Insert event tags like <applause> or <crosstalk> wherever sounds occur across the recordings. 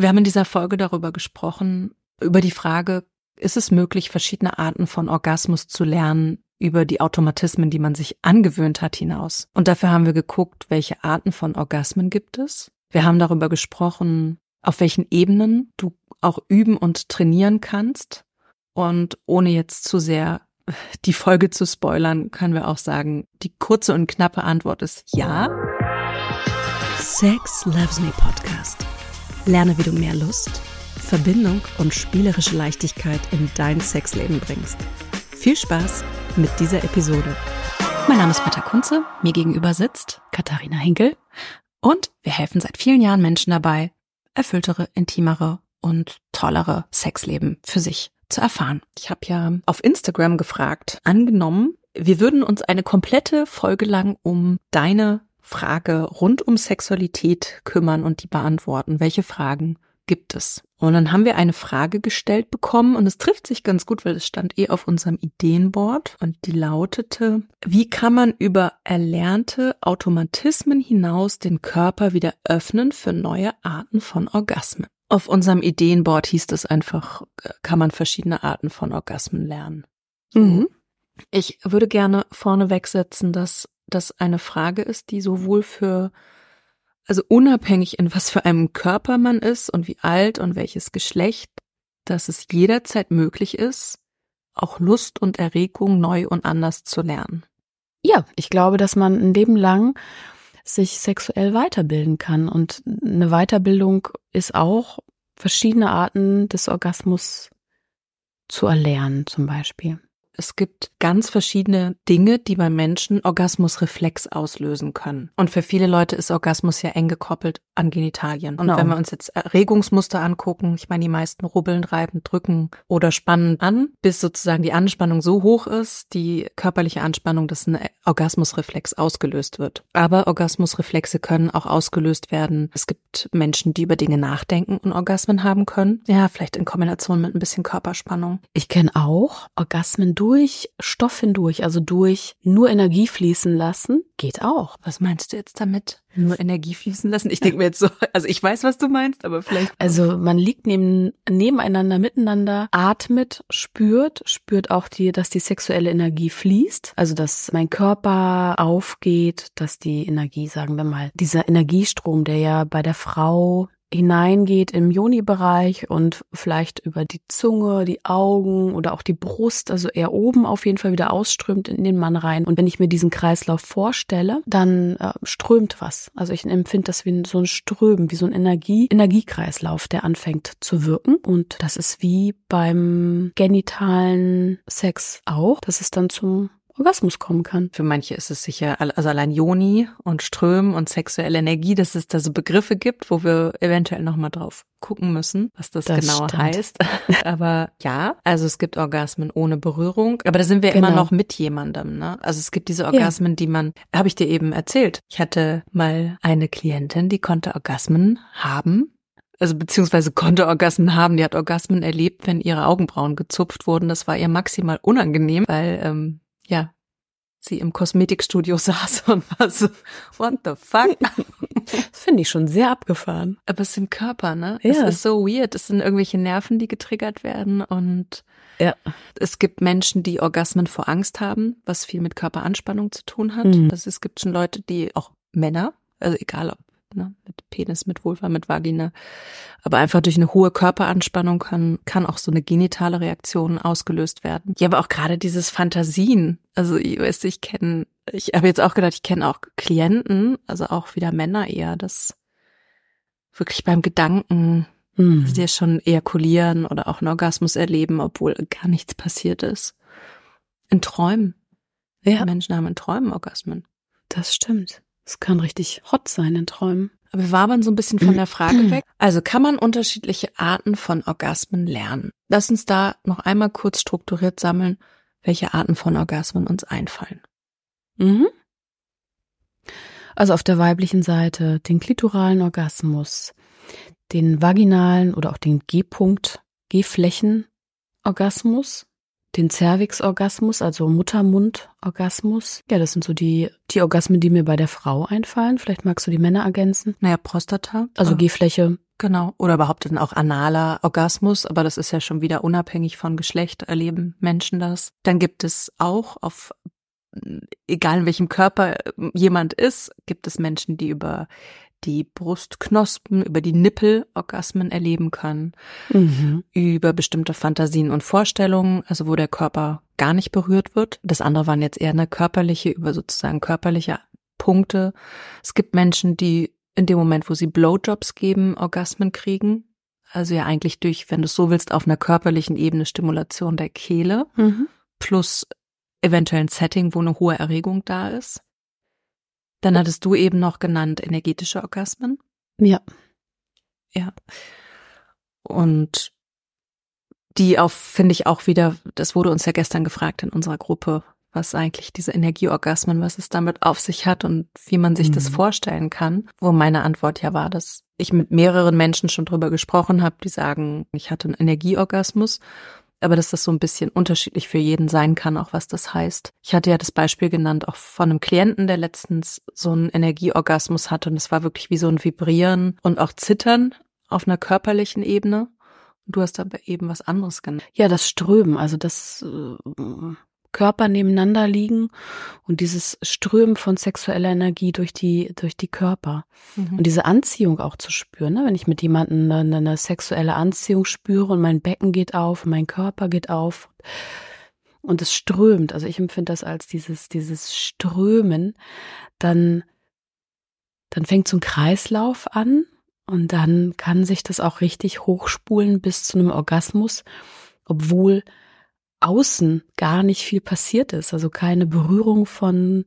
Wir haben in dieser Folge darüber gesprochen, über die Frage, ist es möglich, verschiedene Arten von Orgasmus zu lernen über die Automatismen, die man sich angewöhnt hat, hinaus. Und dafür haben wir geguckt, welche Arten von Orgasmen gibt es. Wir haben darüber gesprochen, auf welchen Ebenen du auch üben und trainieren kannst. Und ohne jetzt zu sehr <laughs> die Folge zu spoilern, können wir auch sagen, die kurze und knappe Antwort ist ja. Sex Loves Me Podcast. Lerne, wie du mehr Lust, Verbindung und spielerische Leichtigkeit in dein Sexleben bringst. Viel Spaß mit dieser Episode. Mein Name ist Peter Kunze, mir gegenüber sitzt Katharina Hinkel und wir helfen seit vielen Jahren Menschen dabei, erfülltere, intimere und tollere Sexleben für sich zu erfahren. Ich habe ja auf Instagram gefragt, angenommen, wir würden uns eine komplette Folge lang um deine Frage rund um Sexualität kümmern und die beantworten. Welche Fragen gibt es? Und dann haben wir eine Frage gestellt bekommen und es trifft sich ganz gut, weil es stand eh auf unserem Ideenboard und die lautete, wie kann man über erlernte Automatismen hinaus den Körper wieder öffnen für neue Arten von Orgasmen? Auf unserem Ideenboard hieß es einfach, kann man verschiedene Arten von Orgasmen lernen. Mhm. Ich würde gerne vorne wegsetzen, dass das eine Frage ist, die sowohl für, also unabhängig in was für einem Körper man ist und wie alt und welches Geschlecht, dass es jederzeit möglich ist, auch Lust und Erregung neu und anders zu lernen. Ja, ich glaube, dass man ein Leben lang sich sexuell weiterbilden kann. Und eine Weiterbildung ist auch verschiedene Arten des Orgasmus zu erlernen, zum Beispiel. Es gibt ganz verschiedene Dinge, die beim Menschen Orgasmusreflex auslösen können. Und für viele Leute ist Orgasmus ja eng gekoppelt an Genitalien. Und genau. wenn wir uns jetzt Erregungsmuster angucken, ich meine, die meisten rubbeln, reiben, drücken oder spannen an, bis sozusagen die Anspannung so hoch ist, die körperliche Anspannung, dass ein Orgasmusreflex ausgelöst wird. Aber Orgasmusreflexe können auch ausgelöst werden. Es gibt Menschen, die über Dinge nachdenken und Orgasmen haben können. Ja, vielleicht in Kombination mit ein bisschen Körperspannung. Ich kenne auch Orgasmen durch Stoff hindurch, also durch nur Energie fließen lassen, geht auch. Was meinst du jetzt damit? Nur Energie fließen lassen? Ich denke mir jetzt so, also ich weiß, was du meinst, aber vielleicht. Also man liegt neben, nebeneinander, miteinander, atmet, spürt, spürt auch die, dass die sexuelle Energie fließt. Also dass mein Körper aufgeht, dass die Energie, sagen wir mal, dieser Energiestrom, der ja bei der Frau hineingeht im Joni-Bereich und vielleicht über die Zunge, die Augen oder auch die Brust, also eher oben auf jeden Fall wieder ausströmt in den Mann rein. Und wenn ich mir diesen Kreislauf vorstelle, dann äh, strömt was. Also ich empfinde das wie so ein Strömen, wie so ein Energie, Energiekreislauf, der anfängt zu wirken. Und das ist wie beim genitalen Sex auch, dass es dann zum Orgasmus kommen kann. Für manche ist es sicher, also allein Joni und Strömen und sexuelle Energie, dass es da so Begriffe gibt, wo wir eventuell nochmal drauf gucken müssen, was das, das genau stimmt. heißt. <laughs> aber ja, also es gibt Orgasmen ohne Berührung, aber da sind wir genau. immer noch mit jemandem. Ne? Also es gibt diese Orgasmen, ja. die man, habe ich dir eben erzählt. Ich hatte mal eine Klientin, die konnte Orgasmen haben, also beziehungsweise konnte Orgasmen haben. Die hat Orgasmen erlebt, wenn ihre Augenbrauen gezupft wurden. Das war ihr maximal unangenehm, weil ähm, ja, sie im Kosmetikstudio <laughs> saß und war so, what the fuck? <laughs> Das finde ich schon sehr abgefahren. Aber es ist im Körper, ne? Ja. Es ist so weird. Es sind irgendwelche Nerven, die getriggert werden und ja. es gibt Menschen, die Orgasmen vor Angst haben, was viel mit Körperanspannung zu tun hat. Mhm. Das, es gibt schon Leute, die, auch Männer, also egal ob ne, mit Penis, mit Vulva, mit Vagina. Aber einfach durch eine hohe Körperanspannung kann, kann auch so eine genitale Reaktion ausgelöst werden. Ja, aber auch gerade dieses Fantasien. Also ich weiß, ich kenne, ich habe jetzt auch gedacht, ich kenne auch Klienten, also auch wieder Männer eher, das wirklich beim Gedanken, mhm. die schon ejakulieren oder auch einen Orgasmus erleben, obwohl gar nichts passiert ist. In Träumen. Ja. Menschen haben in Träumen Orgasmen. Das stimmt. Es kann richtig hot sein in Träumen. Aber wir waren so ein bisschen von der Frage <clears throat> weg. Also kann man unterschiedliche Arten von Orgasmen lernen? Lass uns da noch einmal kurz strukturiert sammeln, welche Arten von Orgasmen uns einfallen. Mhm. Also auf der weiblichen Seite den klitoralen Orgasmus, den vaginalen oder auch den G-Punkt, G-Flächen-Orgasmus, den Cervix-Orgasmus, also Muttermund-Orgasmus. Ja, das sind so die, die Orgasmen, die mir bei der Frau einfallen. Vielleicht magst du die Männer ergänzen. Naja, Prostata. Also G-Fläche Genau. Oder überhaupt dann auch analer Orgasmus, aber das ist ja schon wieder unabhängig von Geschlecht, erleben Menschen das. Dann gibt es auch auf, egal in welchem Körper jemand ist, gibt es Menschen, die über die Brustknospen, über die Nippel Orgasmen erleben können, mhm. über bestimmte Fantasien und Vorstellungen, also wo der Körper gar nicht berührt wird. Das andere waren jetzt eher eine körperliche, über sozusagen körperliche Punkte. Es gibt Menschen, die in dem Moment, wo sie Blowjobs geben, Orgasmen kriegen. Also ja eigentlich durch, wenn du es so willst, auf einer körperlichen Ebene Stimulation der Kehle mhm. plus eventuell ein Setting, wo eine hohe Erregung da ist. Dann hattest du eben noch genannt energetische Orgasmen. Ja. Ja. Und die auf, finde ich auch wieder, das wurde uns ja gestern gefragt in unserer Gruppe, was eigentlich diese Energieorgasmen, was es damit auf sich hat und wie man sich mhm. das vorstellen kann. Wo meine Antwort ja war, dass ich mit mehreren Menschen schon drüber gesprochen habe, die sagen, ich hatte einen Energieorgasmus, aber dass das so ein bisschen unterschiedlich für jeden sein kann, auch was das heißt. Ich hatte ja das Beispiel genannt, auch von einem Klienten, der letztens so einen Energieorgasmus hatte und es war wirklich wie so ein Vibrieren und auch Zittern auf einer körperlichen Ebene. Du hast aber eben was anderes genannt. Ja, das Strömen, also das äh, Körper nebeneinander liegen und dieses Strömen von sexueller Energie durch die, durch die Körper. Mhm. Und diese Anziehung auch zu spüren, ne? wenn ich mit jemandem eine, eine sexuelle Anziehung spüre und mein Becken geht auf, mein Körper geht auf und es strömt. Also ich empfinde das als dieses, dieses Strömen, dann, dann fängt so ein Kreislauf an und dann kann sich das auch richtig hochspulen bis zu einem Orgasmus, obwohl außen gar nicht viel passiert ist, also keine Berührung von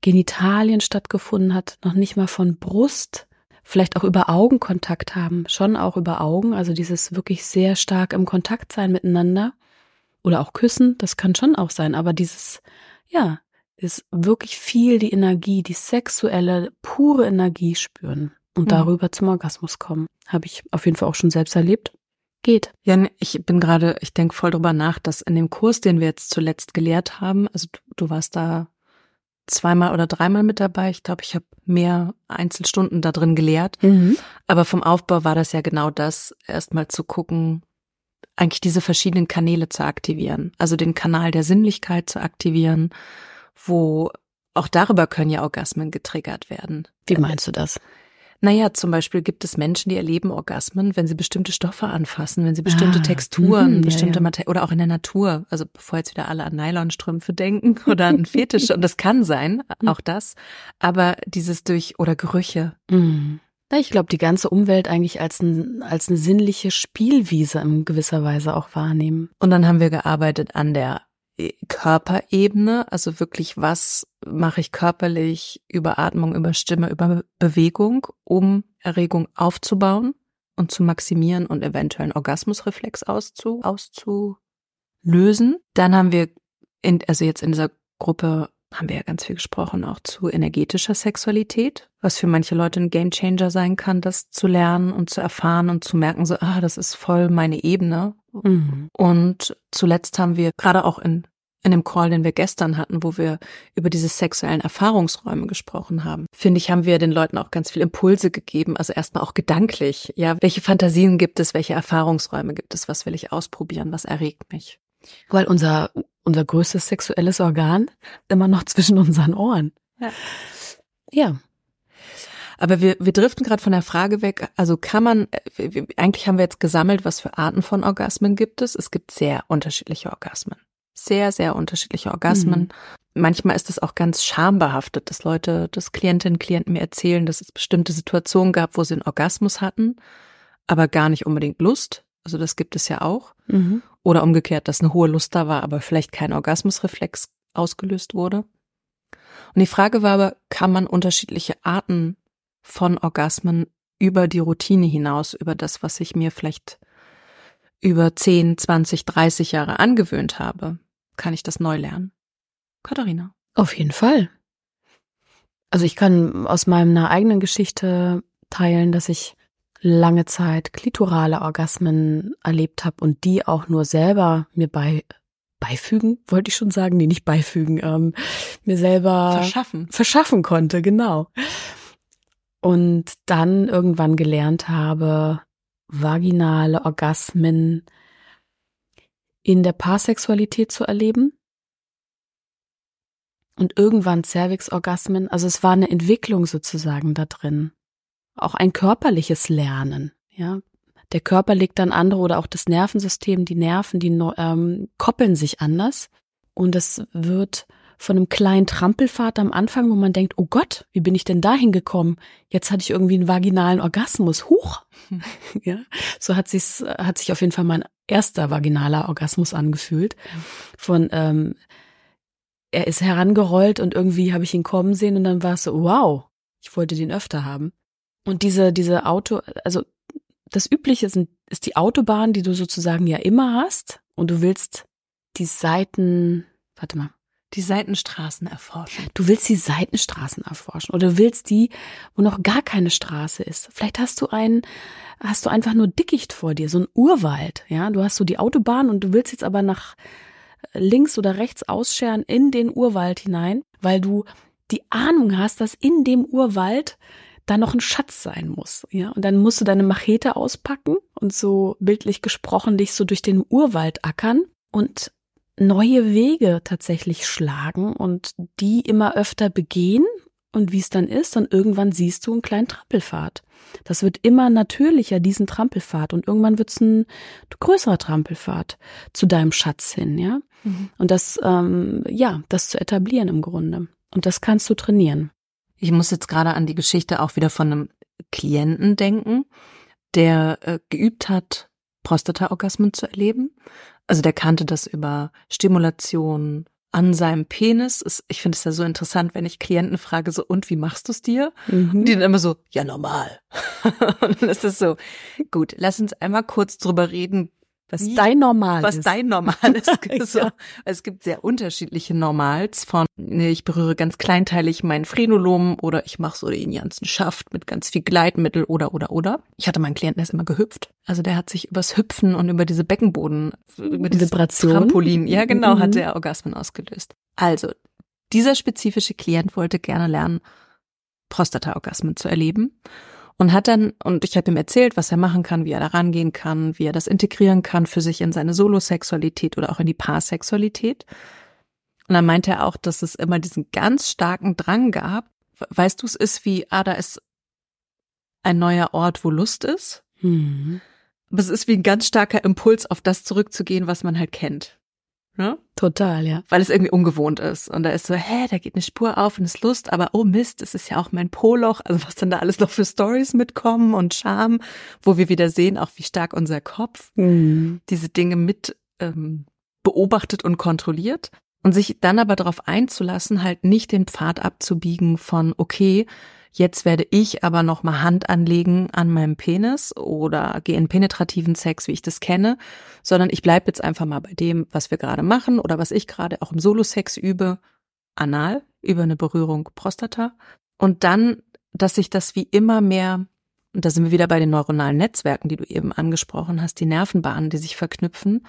Genitalien stattgefunden hat, noch nicht mal von Brust, vielleicht auch über Augen Kontakt haben, schon auch über Augen, also dieses wirklich sehr stark im Kontakt sein miteinander oder auch küssen, das kann schon auch sein, aber dieses, ja, ist wirklich viel die Energie, die sexuelle, pure Energie spüren und mhm. darüber zum Orgasmus kommen. Habe ich auf jeden Fall auch schon selbst erlebt geht. Ja, ich bin gerade, ich denke voll drüber nach, dass in dem Kurs, den wir jetzt zuletzt gelehrt haben, also du, du warst da zweimal oder dreimal mit dabei. Ich glaube, ich habe mehr Einzelstunden da drin gelehrt. Mhm. Aber vom Aufbau war das ja genau das, erstmal zu gucken, eigentlich diese verschiedenen Kanäle zu aktivieren. Also den Kanal der Sinnlichkeit zu aktivieren, wo auch darüber können ja Orgasmen getriggert werden. Wie meinst du das? Naja, zum Beispiel gibt es Menschen, die erleben Orgasmen, wenn sie bestimmte Stoffe anfassen, wenn sie bestimmte ah, Texturen, mh, bestimmte ja, ja. Materie oder auch in der Natur. Also bevor jetzt wieder alle an Nylonstrümpfe denken <laughs> oder an Fetisch. und das kann sein, mhm. auch das. Aber dieses durch oder Gerüche. Mhm. Ich glaube, die ganze Umwelt eigentlich als, ein, als eine sinnliche Spielwiese in gewisser Weise auch wahrnehmen. Und dann haben wir gearbeitet an der Körperebene, also wirklich, was mache ich körperlich über Atmung, über Stimme, über Bewegung, um Erregung aufzubauen und zu maximieren und eventuell einen Orgasmusreflex auszu, auszulösen. Dann haben wir, in, also jetzt in dieser Gruppe haben wir ja ganz viel gesprochen, auch zu energetischer Sexualität, was für manche Leute ein Gamechanger sein kann, das zu lernen und zu erfahren und zu merken, so, ah, das ist voll meine Ebene. Mhm. Und zuletzt haben wir gerade auch in in dem Call, den wir gestern hatten, wo wir über diese sexuellen Erfahrungsräume gesprochen haben, finde ich, haben wir den Leuten auch ganz viel Impulse gegeben, also erstmal auch gedanklich. Ja, welche Fantasien gibt es, welche Erfahrungsräume gibt es, was will ich ausprobieren, was erregt mich? Weil unser, unser größtes sexuelles Organ immer noch zwischen unseren Ohren. Ja. Ja. Aber wir, wir driften gerade von der Frage weg, also kann man, äh, eigentlich haben wir jetzt gesammelt, was für Arten von Orgasmen gibt es. Es gibt sehr unterschiedliche Orgasmen sehr, sehr unterschiedliche Orgasmen. Mhm. Manchmal ist es auch ganz schambehaftet, dass Leute, dass Klientinnen, Klienten mir erzählen, dass es bestimmte Situationen gab, wo sie einen Orgasmus hatten, aber gar nicht unbedingt Lust. Also das gibt es ja auch. Mhm. Oder umgekehrt, dass eine hohe Lust da war, aber vielleicht kein Orgasmusreflex ausgelöst wurde. Und die Frage war aber, kann man unterschiedliche Arten von Orgasmen über die Routine hinaus, über das, was ich mir vielleicht über 10, 20, 30 Jahre angewöhnt habe, kann ich das neu lernen. Katharina. Auf jeden Fall. Also ich kann aus meiner eigenen Geschichte teilen, dass ich lange Zeit klitorale Orgasmen erlebt habe und die auch nur selber mir bei beifügen, wollte ich schon sagen, nee, nicht beifügen, ähm, mir selber verschaffen. verschaffen konnte, genau. Und dann irgendwann gelernt habe, vaginale Orgasmen in der Paarsexualität zu erleben. Und irgendwann Cervix-Orgasmen, also es war eine Entwicklung sozusagen da drin. Auch ein körperliches Lernen, ja. Der Körper legt dann andere oder auch das Nervensystem, die Nerven, die ähm, koppeln sich anders. Und es wird von einem kleinen Trampelfahrt am Anfang, wo man denkt, oh Gott, wie bin ich denn da hingekommen? Jetzt hatte ich irgendwie einen vaginalen Orgasmus. Huch! <laughs> ja, so hat sich's, hat sich auf jeden Fall mein erster vaginaler Orgasmus angefühlt. Von, ähm, er ist herangerollt und irgendwie habe ich ihn kommen sehen und dann war es so, wow, ich wollte den öfter haben. Und diese, diese Auto, also das Übliche sind, ist die Autobahn, die du sozusagen ja immer hast und du willst die Seiten, warte mal, die Seitenstraßen erforschen. Du willst die Seitenstraßen erforschen oder willst die, wo noch gar keine Straße ist. Vielleicht hast du einen, hast du einfach nur Dickicht vor dir, so ein Urwald, ja. Du hast so die Autobahn und du willst jetzt aber nach links oder rechts ausscheren in den Urwald hinein, weil du die Ahnung hast, dass in dem Urwald da noch ein Schatz sein muss, ja. Und dann musst du deine Machete auspacken und so bildlich gesprochen dich so durch den Urwald ackern und neue Wege tatsächlich schlagen und die immer öfter begehen und wie es dann ist, dann irgendwann siehst du einen kleinen Trampelpfad. Das wird immer natürlicher, diesen Trampelpfad und irgendwann wird es ein größerer Trampelpfad zu deinem Schatz hin, ja. Mhm. Und das, ähm, ja, das zu etablieren im Grunde. Und das kannst du trainieren. Ich muss jetzt gerade an die Geschichte auch wieder von einem Klienten denken, der äh, geübt hat, Prostata-Orgasmen zu erleben also der kannte das über Stimulation an seinem Penis. Ich finde es ja so interessant, wenn ich Klienten frage, so, und wie machst du es dir? Mhm. Die dann immer so, ja, normal. <laughs> und dann ist es so, gut, lass uns einmal kurz drüber reden, was Wie, dein Normal was ist. dein Normal <laughs> ist. so. Es gibt sehr unterschiedliche Normals von, ich berühre ganz kleinteilig meinen Frenulum oder ich mache so den ganzen Schaft mit ganz viel Gleitmittel oder, oder, oder. Ich hatte meinen Klienten, der ist immer gehüpft. Also der hat sich übers Hüpfen und über diese Beckenboden, über diese Vibration. Trampolin, ja genau, mhm. hat er Orgasmen ausgelöst. Also, dieser spezifische Klient wollte gerne lernen, Prostata-Orgasmen zu erleben und hat dann, und ich habe ihm erzählt, was er machen kann, wie er da rangehen kann, wie er das integrieren kann für sich in seine Solosexualität oder auch in die Paarsexualität. Und dann meinte er auch, dass es immer diesen ganz starken Drang gab. Weißt du, es ist wie, ah, da ist ein neuer Ort, wo Lust ist. Mhm. Aber es ist wie ein ganz starker Impuls, auf das zurückzugehen, was man halt kennt. Ne? Total, ja. Weil es irgendwie ungewohnt ist. Und da ist so, hä, da geht eine Spur auf und ist Lust, aber oh Mist, es ist ja auch mein Poloch. Also was dann da alles noch für Stories mitkommen und Charme, wo wir wieder sehen, auch wie stark unser Kopf mhm. diese Dinge mit ähm, beobachtet und kontrolliert. Und sich dann aber darauf einzulassen, halt nicht den Pfad abzubiegen von, okay, Jetzt werde ich aber noch mal Hand anlegen an meinem Penis oder gehe in penetrativen Sex, wie ich das kenne, sondern ich bleibe jetzt einfach mal bei dem, was wir gerade machen oder was ich gerade auch im Solo-Sex übe, anal, über eine Berührung Prostata. Und dann, dass sich das wie immer mehr, und da sind wir wieder bei den neuronalen Netzwerken, die du eben angesprochen hast, die Nervenbahnen, die sich verknüpfen,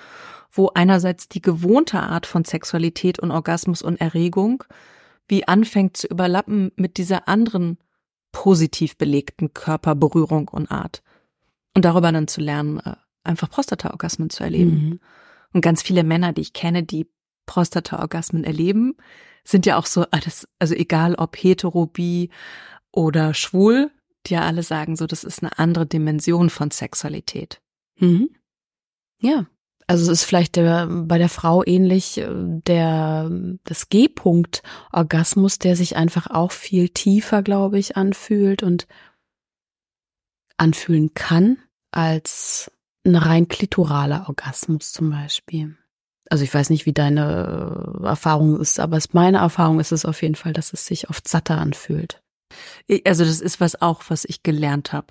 wo einerseits die gewohnte Art von Sexualität und Orgasmus und Erregung wie anfängt zu überlappen mit dieser anderen positiv belegten Körperberührung und Art. Und darüber dann zu lernen, äh, einfach Prostata-Orgasmen zu erleben. Mhm. Und ganz viele Männer, die ich kenne, die Prostata-Orgasmen erleben, sind ja auch so, also egal ob hetero, bi oder schwul, die ja alle sagen so, das ist eine andere Dimension von Sexualität. Mhm. Ja, also es ist vielleicht der, bei der Frau ähnlich äh, der das G-Punkt Orgasmus, der sich einfach auch viel tiefer, glaube ich, anfühlt und anfühlen kann als ein rein klitoraler Orgasmus zum Beispiel. Also ich weiß nicht, wie deine äh, Erfahrung ist, aber meine Erfahrung ist es auf jeden Fall, dass es sich oft satter anfühlt. Also das ist was auch, was ich gelernt habe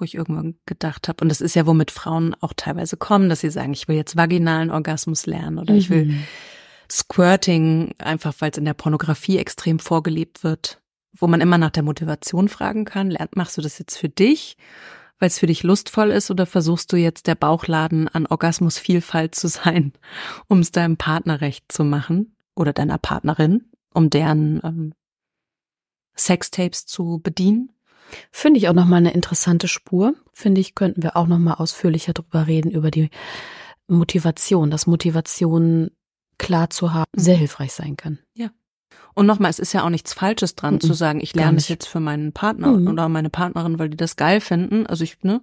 wo ich irgendwann gedacht habe, und das ist ja, womit Frauen auch teilweise kommen, dass sie sagen, ich will jetzt vaginalen Orgasmus lernen oder mhm. ich will mhm. Squirting, einfach weil es in der Pornografie extrem vorgelebt wird, wo man immer nach der Motivation fragen kann, lernt, machst du das jetzt für dich, weil es für dich lustvoll ist, oder versuchst du jetzt der Bauchladen an Orgasmusvielfalt zu sein, <laughs> um es deinem Partner recht zu machen oder deiner Partnerin, um deren ähm, Sextapes zu bedienen? Finde ich auch nochmal eine interessante Spur. Finde ich, könnten wir auch nochmal ausführlicher drüber reden, über die Motivation, dass Motivation klar zu haben sehr hilfreich sein kann. Ja. Und nochmal, es ist ja auch nichts Falsches dran, mhm. zu sagen, ich lerne es jetzt für meinen Partner mhm. oder meine Partnerin, weil die das geil finden. Also ich, ne,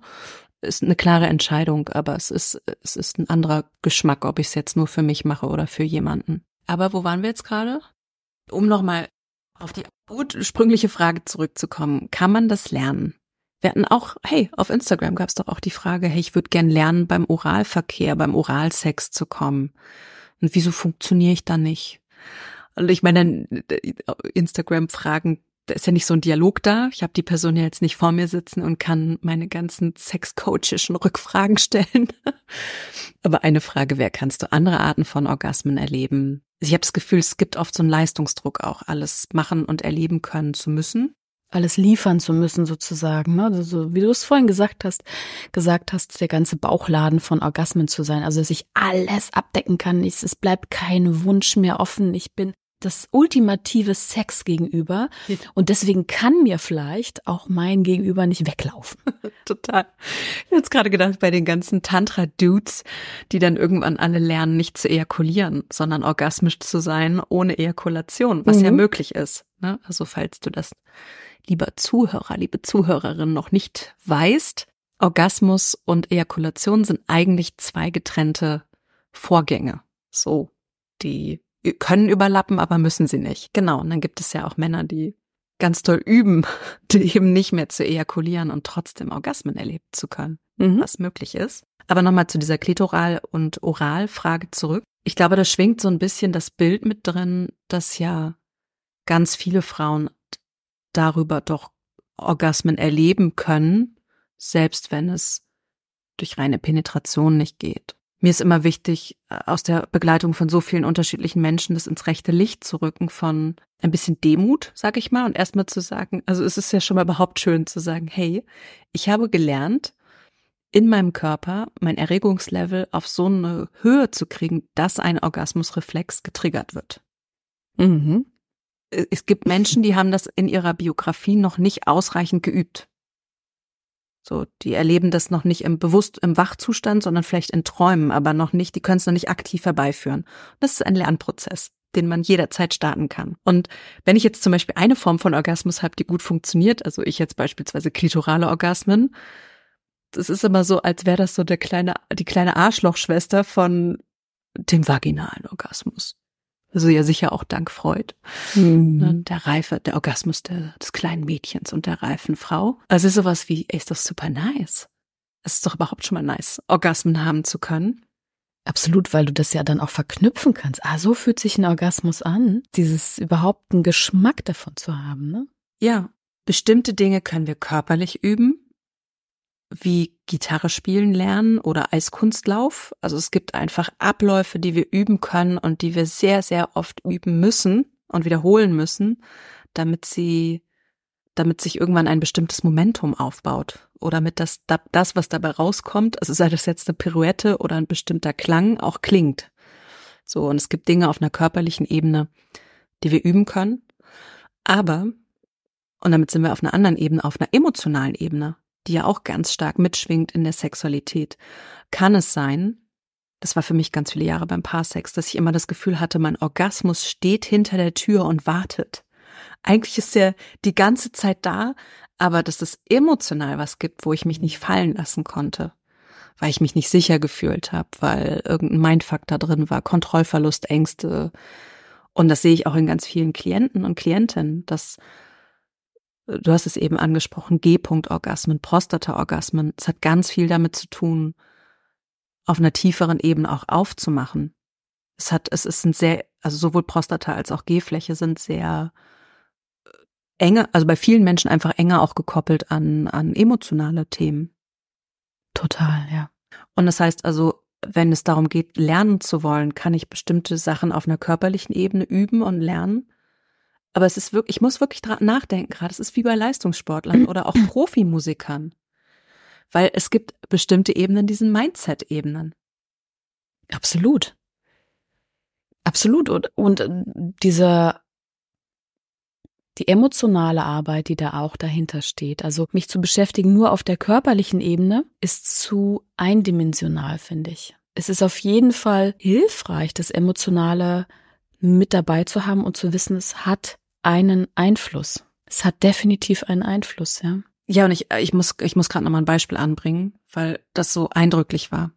ist eine klare Entscheidung, aber es ist, es ist ein anderer Geschmack, ob ich es jetzt nur für mich mache oder für jemanden. Aber wo waren wir jetzt gerade? Um nochmal auf die ursprüngliche Frage zurückzukommen, kann man das lernen? Wir hatten auch, hey, auf Instagram gab es doch auch die Frage, hey, ich würde gern lernen, beim Oralverkehr, beim Oralsex zu kommen. Und wieso funktioniere ich da nicht? Und ich meine, Instagram-Fragen, da ist ja nicht so ein Dialog da. Ich habe die Person ja jetzt nicht vor mir sitzen und kann meine ganzen sexcoachischen Rückfragen stellen. <laughs> Aber eine Frage wäre, kannst du andere Arten von Orgasmen erleben? Ich habe das Gefühl, es gibt oft so einen Leistungsdruck auch, alles machen und erleben können zu müssen alles liefern zu müssen sozusagen, ne? Also, wie du es vorhin gesagt hast, gesagt hast, der ganze Bauchladen von Orgasmen zu sein, also dass ich alles abdecken kann, ich, es bleibt kein Wunsch mehr offen, ich bin das ultimative Sex gegenüber. Und deswegen kann mir vielleicht auch mein Gegenüber nicht weglaufen. Total. Ich habe jetzt gerade gedacht, bei den ganzen Tantra-Dudes, die dann irgendwann alle lernen, nicht zu ejakulieren, sondern orgasmisch zu sein ohne Ejakulation, was mhm. ja möglich ist. Ne? Also falls du das, lieber Zuhörer, liebe Zuhörerin, noch nicht weißt, Orgasmus und Ejakulation sind eigentlich zwei getrennte Vorgänge. So, die können überlappen, aber müssen sie nicht. Genau. Und dann gibt es ja auch Männer, die ganz toll üben, <laughs> eben nicht mehr zu ejakulieren und trotzdem Orgasmen erleben zu können, mhm. was möglich ist. Aber nochmal zu dieser Klitoral- und Oral-Frage zurück. Ich glaube, da schwingt so ein bisschen das Bild mit drin, dass ja ganz viele Frauen darüber doch Orgasmen erleben können, selbst wenn es durch reine Penetration nicht geht mir ist immer wichtig, äh, aus der Begleitung von so vielen unterschiedlichen Menschen das ins rechte Licht zu rücken von ein bisschen Demut, sag ich mal, und erstmal zu sagen, also es ist ja schon mal überhaupt schön zu sagen, hey, ich habe gelernt, in meinem Körper mein Erregungslevel auf so eine Höhe zu kriegen, dass ein Orgasmusreflex getriggert wird. Mhm. Es gibt Menschen, die haben das in ihrer Biografie noch nicht ausreichend geübt. So, die erleben das noch nicht im bewusst im Wachzustand, sondern vielleicht in Träumen, aber noch nicht, die können es noch nicht aktiv herbeiführen. Das ist ein Lernprozess, den man jederzeit starten kann. Und wenn ich jetzt zum Beispiel eine Form von Orgasmus habe, die gut funktioniert, also ich jetzt beispielsweise klitorale Orgasmen, das ist immer so, als wäre das so der kleine, die kleine Arschlochschwester von dem vaginalen Orgasmus. Also ja sicher auch dank Freud. Mhm. Ne, der Reife, der Orgasmus der, des kleinen Mädchens und der reifen Frau. Also sowas wie, ey, ist doch super nice. Es ist doch überhaupt schon mal nice, Orgasmen haben zu können. Absolut, weil du das ja dann auch verknüpfen kannst. Ah, so fühlt sich ein Orgasmus an. Dieses überhaupt einen Geschmack davon zu haben, ne? Ja. Bestimmte Dinge können wir körperlich üben wie Gitarre spielen lernen oder Eiskunstlauf. Also es gibt einfach Abläufe, die wir üben können und die wir sehr, sehr oft üben müssen und wiederholen müssen, damit sie, damit sich irgendwann ein bestimmtes Momentum aufbaut oder mit das, das, was dabei rauskommt, also sei das jetzt eine Pirouette oder ein bestimmter Klang, auch klingt. So, und es gibt Dinge auf einer körperlichen Ebene, die wir üben können. Aber, und damit sind wir auf einer anderen Ebene, auf einer emotionalen Ebene, die ja auch ganz stark mitschwingt in der Sexualität, kann es sein, das war für mich ganz viele Jahre beim Paarsex, dass ich immer das Gefühl hatte, mein Orgasmus steht hinter der Tür und wartet. Eigentlich ist er die ganze Zeit da, aber dass es emotional was gibt, wo ich mich nicht fallen lassen konnte, weil ich mich nicht sicher gefühlt habe, weil irgendein Mindfuck da drin war, Kontrollverlust, Ängste. Und das sehe ich auch in ganz vielen Klienten und Klientinnen, dass du hast es eben angesprochen, G-Punkt-Orgasmen, Prostata-Orgasmen. Es hat ganz viel damit zu tun, auf einer tieferen Ebene auch aufzumachen. Es hat, es ist ein sehr, also sowohl Prostata als auch G-Fläche sind sehr äh, enge, also bei vielen Menschen einfach enger auch gekoppelt an, an emotionale Themen. Total, ja. Und das heißt also, wenn es darum geht, lernen zu wollen, kann ich bestimmte Sachen auf einer körperlichen Ebene üben und lernen. Aber es ist wirklich, ich muss wirklich nachdenken gerade. Es ist wie bei Leistungssportlern oder auch <clears throat> Profimusikern. Weil es gibt bestimmte Ebenen, diesen Mindset-Ebenen. Absolut. Absolut. Und, und dieser, die emotionale Arbeit, die da auch dahinter steht. Also mich zu beschäftigen nur auf der körperlichen Ebene ist zu eindimensional, finde ich. Es ist auf jeden Fall hilfreich, das Emotionale mit dabei zu haben und zu wissen, es hat einen Einfluss. Es hat definitiv einen Einfluss, ja. Ja, und ich, ich muss, ich muss gerade noch mal ein Beispiel anbringen, weil das so eindrücklich war.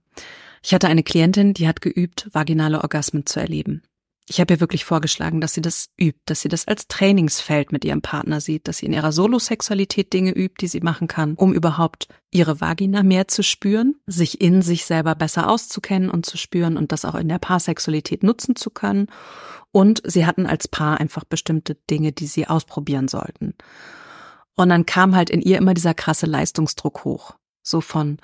Ich hatte eine Klientin, die hat geübt, vaginale Orgasmen zu erleben. Ich habe ihr wirklich vorgeschlagen, dass sie das übt, dass sie das als Trainingsfeld mit ihrem Partner sieht, dass sie in ihrer Solosexualität Dinge übt, die sie machen kann, um überhaupt ihre Vagina mehr zu spüren, sich in sich selber besser auszukennen und zu spüren und das auch in der Paarsexualität nutzen zu können. Und sie hatten als Paar einfach bestimmte Dinge, die sie ausprobieren sollten. Und dann kam halt in ihr immer dieser krasse Leistungsdruck hoch. So von,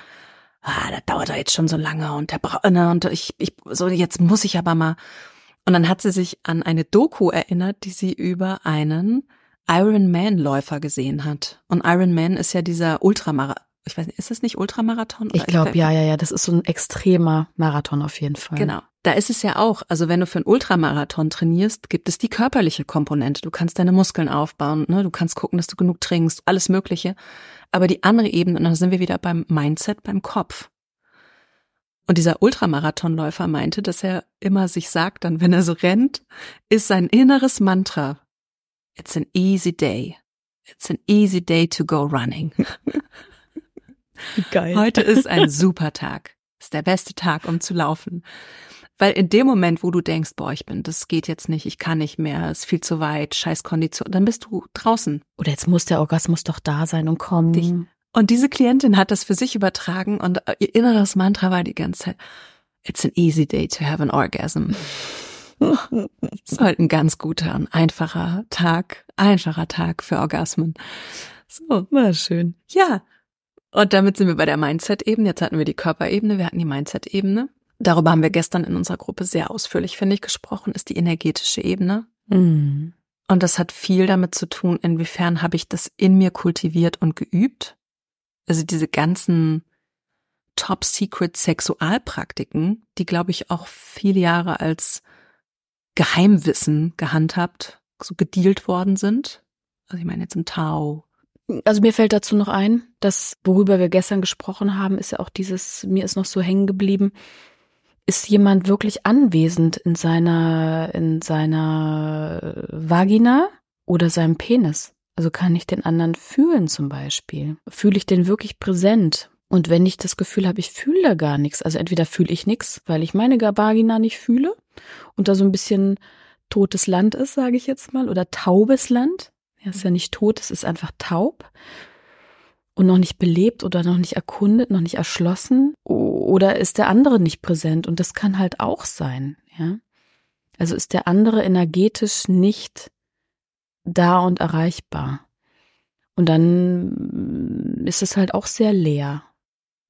ah, das dauert ja jetzt schon so lange und der braucht, ne, und ich, ich, so, jetzt muss ich aber mal. Und dann hat sie sich an eine Doku erinnert, die sie über einen Ironman-Läufer gesehen hat. Und Ironman ist ja dieser Ultramarathon. Ich weiß nicht, ist das nicht Ultramarathon? Ich glaube, ja, ja, ja, das ist so ein extremer Marathon auf jeden Fall. Genau. Da ist es ja auch, also wenn du für einen Ultramarathon trainierst, gibt es die körperliche Komponente. Du kannst deine Muskeln aufbauen, ne? du kannst gucken, dass du genug trinkst, alles Mögliche. Aber die andere Ebene, und da sind wir wieder beim Mindset, beim Kopf. Und dieser Ultramarathonläufer meinte, dass er immer sich sagt, dann, wenn er so rennt, ist sein inneres Mantra, it's an easy day. It's an easy day to go running. <laughs> Geil. Heute ist ein super Tag. Ist der beste Tag, um zu laufen. Weil in dem Moment, wo du denkst, boah, ich bin, das geht jetzt nicht, ich kann nicht mehr, ist viel zu weit, scheiß Kondition, dann bist du draußen. Oder jetzt muss der Orgasmus doch da sein und kommen. Dich. Und diese Klientin hat das für sich übertragen und ihr inneres Mantra war die ganze Zeit, it's an easy day to have an orgasm. Es <laughs> ist halt ein ganz guter und einfacher Tag, einfacher Tag für Orgasmen. So, war schön. Ja. Und damit sind wir bei der Mindset-Ebene. Jetzt hatten wir die Körperebene, wir hatten die Mindset-Ebene darüber haben wir gestern in unserer Gruppe sehr ausführlich, finde ich, gesprochen, ist die energetische Ebene. Mhm. Und das hat viel damit zu tun, inwiefern habe ich das in mir kultiviert und geübt. Also diese ganzen Top-Secret-Sexualpraktiken, die, glaube ich, auch viele Jahre als Geheimwissen gehandhabt, so gedealt worden sind. Also ich meine jetzt im Tau. Also mir fällt dazu noch ein, dass worüber wir gestern gesprochen haben, ist ja auch dieses, mir ist noch so hängen geblieben, ist jemand wirklich anwesend in seiner, in seiner Vagina oder seinem Penis? Also kann ich den anderen fühlen zum Beispiel? Fühle ich den wirklich präsent? Und wenn ich das Gefühl habe, ich fühle da gar nichts, also entweder fühle ich nichts, weil ich meine Vagina nicht fühle und da so ein bisschen totes Land ist, sage ich jetzt mal, oder taubes Land. Ja, ist ja nicht tot, es ist einfach taub und noch nicht belebt oder noch nicht erkundet, noch nicht erschlossen oder ist der andere nicht präsent und das kann halt auch sein, ja? Also ist der andere energetisch nicht da und erreichbar. Und dann ist es halt auch sehr leer.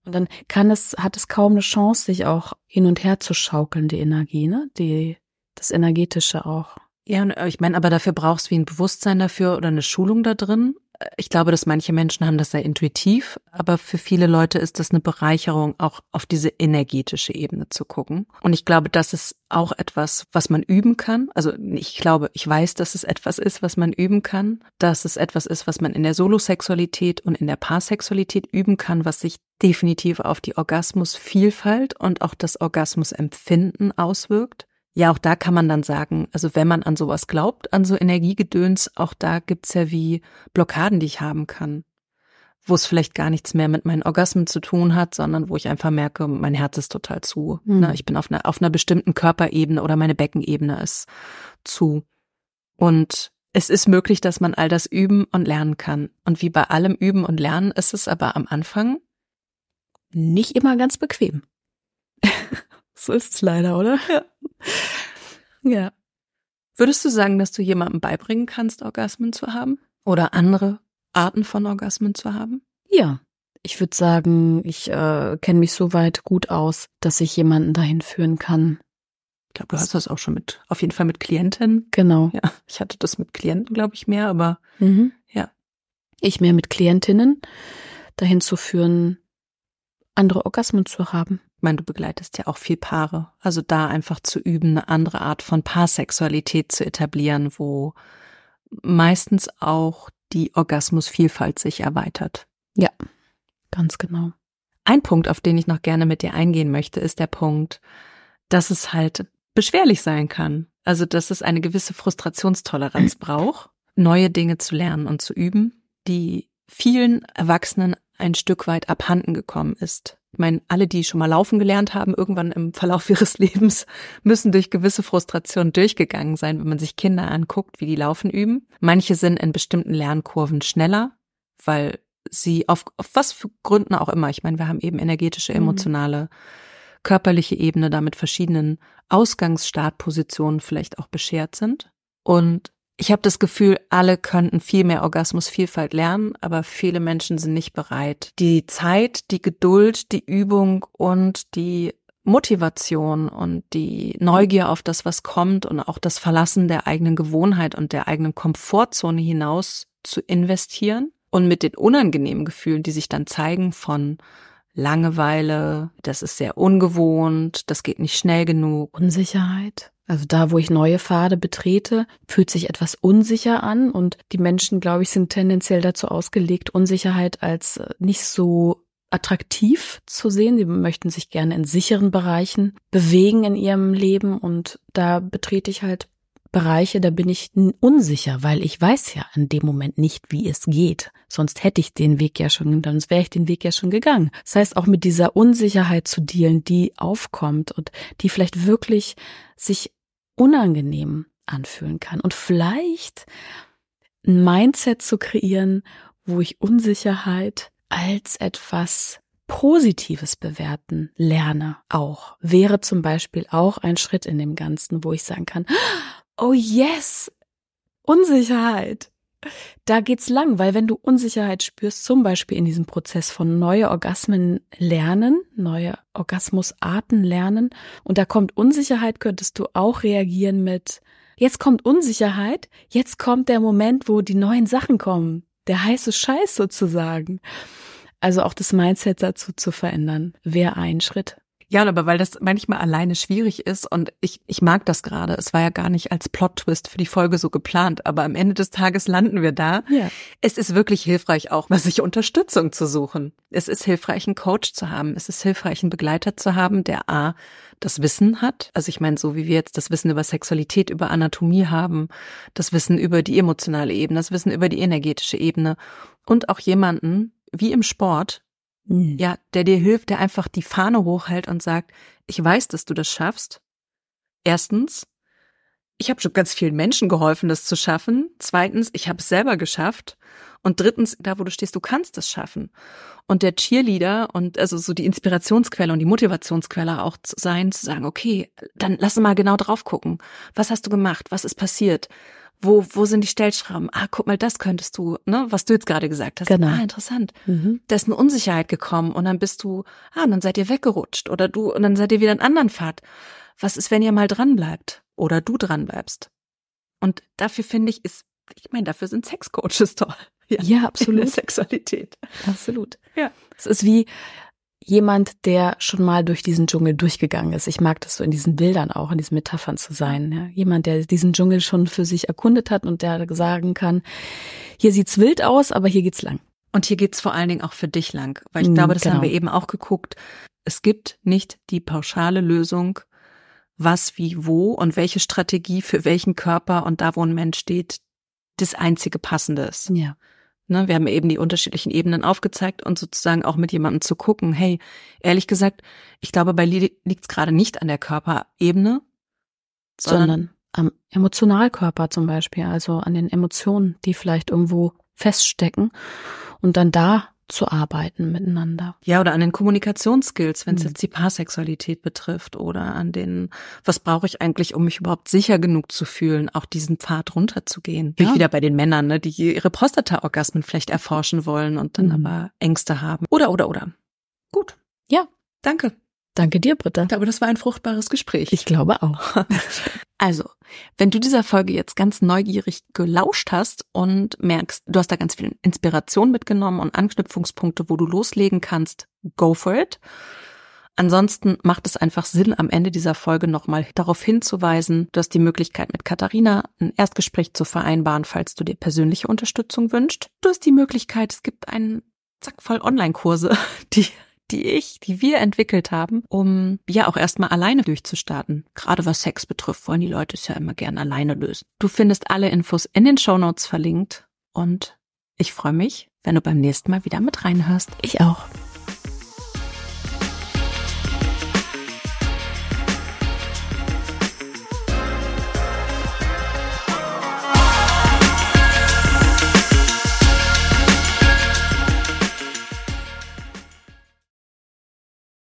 Und dann kann es, hat es kaum eine Chance, sich auch hin und her zu schaukeln, die Energie, ne? Die, das Energetische auch. Ja, ich meine, aber dafür brauchst du wie ein Bewusstsein dafür oder eine Schulung da drin ich glaube, dass manche Menschen haben das sehr intuitiv, aber für viele Leute ist das eine Bereicherung, auch auf diese energetische Ebene zu gucken. Und ich glaube, das ist auch etwas, was man üben kann. Also ich glaube, ich weiß, dass es etwas ist, was man üben kann, dass es etwas ist, was man in der Solosexualität und in der Paarsexualität üben kann, was sich definitiv auf die Orgasmusvielfalt und auch das Orgasmusempfinden auswirkt. Ja, auch da kann man dann sagen, also wenn man an sowas glaubt, an so Energiegedöns, auch da gibt's ja wie Blockaden, die ich haben kann, wo es vielleicht gar nichts mehr mit meinen Orgasmen zu tun hat, sondern wo ich einfach merke, mein Herz ist total zu. Mhm. Ne? Ich bin auf einer, auf einer bestimmten Körperebene oder meine Beckenebene ist zu. Und es ist möglich, dass man all das üben und lernen kann. Und wie bei allem Üben und Lernen ist es aber am Anfang nicht immer ganz bequem. <laughs> so ist es leider, oder? Ja. <laughs> Ja. Würdest du sagen, dass du jemandem beibringen kannst, Orgasmen zu haben? Oder andere Arten von Orgasmen zu haben? Ja. Ich würde sagen, ich äh, kenne mich so weit gut aus, dass ich jemanden dahin führen kann. Ich glaube, du hast das auch schon mit, auf jeden Fall mit Klienten. Genau. Ja, ich hatte das mit Klienten, glaube ich, mehr, aber mhm. ja. Ich mehr mit Klientinnen dahin zu führen, andere Orgasmen zu haben. Ich meine, du begleitest ja auch viel Paare. Also da einfach zu üben, eine andere Art von Paarsexualität zu etablieren, wo meistens auch die Orgasmusvielfalt sich erweitert. Ja, ganz genau. Ein Punkt, auf den ich noch gerne mit dir eingehen möchte, ist der Punkt, dass es halt beschwerlich sein kann. Also, dass es eine gewisse Frustrationstoleranz <clears throat> braucht, neue Dinge zu lernen und zu üben, die vielen Erwachsenen ein Stück weit abhanden gekommen ist. Ich meine, alle, die schon mal laufen gelernt haben, irgendwann im Verlauf <laughs> ihres Lebens, müssen durch gewisse Frustrationen durchgegangen sein, wenn man sich Kinder anguckt, wie die Laufen üben. Manche sind in bestimmten Lernkurven schneller, weil sie auf, auf was für Gründen auch immer, ich meine, wir haben eben energetische, mhm. emotionale, körperliche Ebene da mit verschiedenen Ausgangsstartpositionen vielleicht auch beschert sind. Und ich habe das Gefühl, alle könnten viel mehr Orgasmusvielfalt lernen, aber viele Menschen sind nicht bereit. Die Zeit, die Geduld, die Übung und die Motivation und die Neugier auf das, was kommt und auch das Verlassen der eigenen Gewohnheit und der eigenen Komfortzone hinaus zu investieren und mit den unangenehmen Gefühlen, die sich dann zeigen von Langeweile, das ist sehr ungewohnt, das geht nicht schnell genug. Unsicherheit. Also da, wo ich neue Pfade betrete, fühlt sich etwas unsicher an und die Menschen, glaube ich, sind tendenziell dazu ausgelegt, Unsicherheit als äh, nicht so attraktiv zu sehen. Sie möchten sich gerne in sicheren Bereichen bewegen in ihrem Leben und da betrete ich halt Bereiche, da bin ich unsicher, weil ich weiß ja in dem Moment nicht, wie es geht. Sonst hätte ich den Weg ja schon, dann wäre ich den Weg ja schon gegangen. Das heißt, auch mit dieser Unsicherheit zu dealen, die aufkommt und die vielleicht wirklich sich unangenehm anfühlen kann. Und vielleicht ein Mindset zu kreieren, wo ich Unsicherheit als etwas Positives bewerten lerne auch, wäre zum Beispiel auch ein Schritt in dem Ganzen, wo ich sagen kann, oh yes, Unsicherheit. Da geht's lang, weil wenn du Unsicherheit spürst, zum Beispiel in diesem Prozess von neue Orgasmen lernen, neue Orgasmusarten lernen, und da kommt Unsicherheit, könntest du auch reagieren mit, jetzt kommt Unsicherheit, jetzt kommt der Moment, wo die neuen Sachen kommen, der heiße Scheiß sozusagen. Also auch das Mindset dazu zu verändern, wäre ein Schritt. Ja, aber weil das manchmal alleine schwierig ist und ich, ich mag das gerade. Es war ja gar nicht als Plot-Twist für die Folge so geplant, aber am Ende des Tages landen wir da. Ja. Es ist wirklich hilfreich auch, mal sich Unterstützung zu suchen. Es ist hilfreich, einen Coach zu haben. Es ist hilfreich, einen Begleiter zu haben, der A, das Wissen hat. Also ich meine, so wie wir jetzt das Wissen über Sexualität, über Anatomie haben, das Wissen über die emotionale Ebene, das Wissen über die energetische Ebene und auch jemanden, wie im Sport, Mhm. Ja, der dir hilft, der einfach die Fahne hochhält und sagt, ich weiß, dass du das schaffst. Erstens, ich habe schon ganz vielen Menschen geholfen, das zu schaffen. Zweitens, ich habe es selber geschafft. Und drittens, da wo du stehst, du kannst es schaffen. Und der Cheerleader und also so die Inspirationsquelle und die Motivationsquelle auch zu sein, zu sagen, okay, dann lass mal genau drauf gucken. Was hast du gemacht? Was ist passiert? Wo, wo sind die Stellschrauben? Ah, guck mal, das könntest du, ne, was du jetzt gerade gesagt hast. Genau. Ah, interessant. Mhm. Da ist eine Unsicherheit gekommen und dann bist du, ah, und dann seid ihr weggerutscht oder du, und dann seid ihr wieder einen anderen Pfad. Was ist, wenn ihr mal dran bleibt oder du dran bleibst? Und dafür finde ich, ist, ich meine, dafür sind Sexcoaches toll. <laughs> Ja, ja absolut. <laughs> Sexualität. Absolut. Ja. Es ist wie, jemand, der schon mal durch diesen Dschungel durchgegangen ist. Ich mag das so in diesen Bildern auch, in diesen Metaphern zu sein. Ja? Jemand, der diesen Dschungel schon für sich erkundet hat und der sagen kann, hier sieht's wild aus, aber hier geht's lang. Und hier geht's vor allen Dingen auch für dich lang, weil ich glaube, das genau. haben wir eben auch geguckt. Es gibt nicht die pauschale Lösung, was, wie, wo und welche Strategie für welchen Körper und da, wo ein Mensch steht, das einzige passende ist. Ja. Ne, wir haben eben die unterschiedlichen Ebenen aufgezeigt und sozusagen auch mit jemandem zu gucken, hey, ehrlich gesagt, ich glaube, bei Lili liegt es gerade nicht an der Körperebene, sondern, sondern am Emotionalkörper zum Beispiel, also an den Emotionen, die vielleicht irgendwo feststecken. Und dann da zu arbeiten miteinander. Ja, oder an den Kommunikationsskills, wenn es mhm. jetzt die Paarsexualität betrifft oder an den, was brauche ich eigentlich, um mich überhaupt sicher genug zu fühlen, auch diesen Pfad runterzugehen. Ja. wieder bei den Männern, ne, die ihre Prostata-Orgasmen vielleicht erforschen wollen und dann mhm. aber Ängste haben. Oder, oder, oder. Gut. Ja. Danke. Danke dir, Britta. Ich glaube, das war ein fruchtbares Gespräch. Ich glaube auch. <laughs> also, wenn du dieser Folge jetzt ganz neugierig gelauscht hast und merkst, du hast da ganz viel Inspiration mitgenommen und Anknüpfungspunkte, wo du loslegen kannst, go for it. Ansonsten macht es einfach Sinn, am Ende dieser Folge nochmal darauf hinzuweisen, du hast die Möglichkeit mit Katharina ein Erstgespräch zu vereinbaren, falls du dir persönliche Unterstützung wünschst. Du hast die Möglichkeit, es gibt einen Zack voll Online-Kurse, <laughs> die die ich, die wir entwickelt haben, um ja auch erstmal alleine durchzustarten. Gerade was Sex betrifft, wollen die Leute es ja immer gern alleine lösen. Du findest alle Infos in den Show Notes verlinkt und ich freue mich, wenn du beim nächsten Mal wieder mit reinhörst. Ich auch.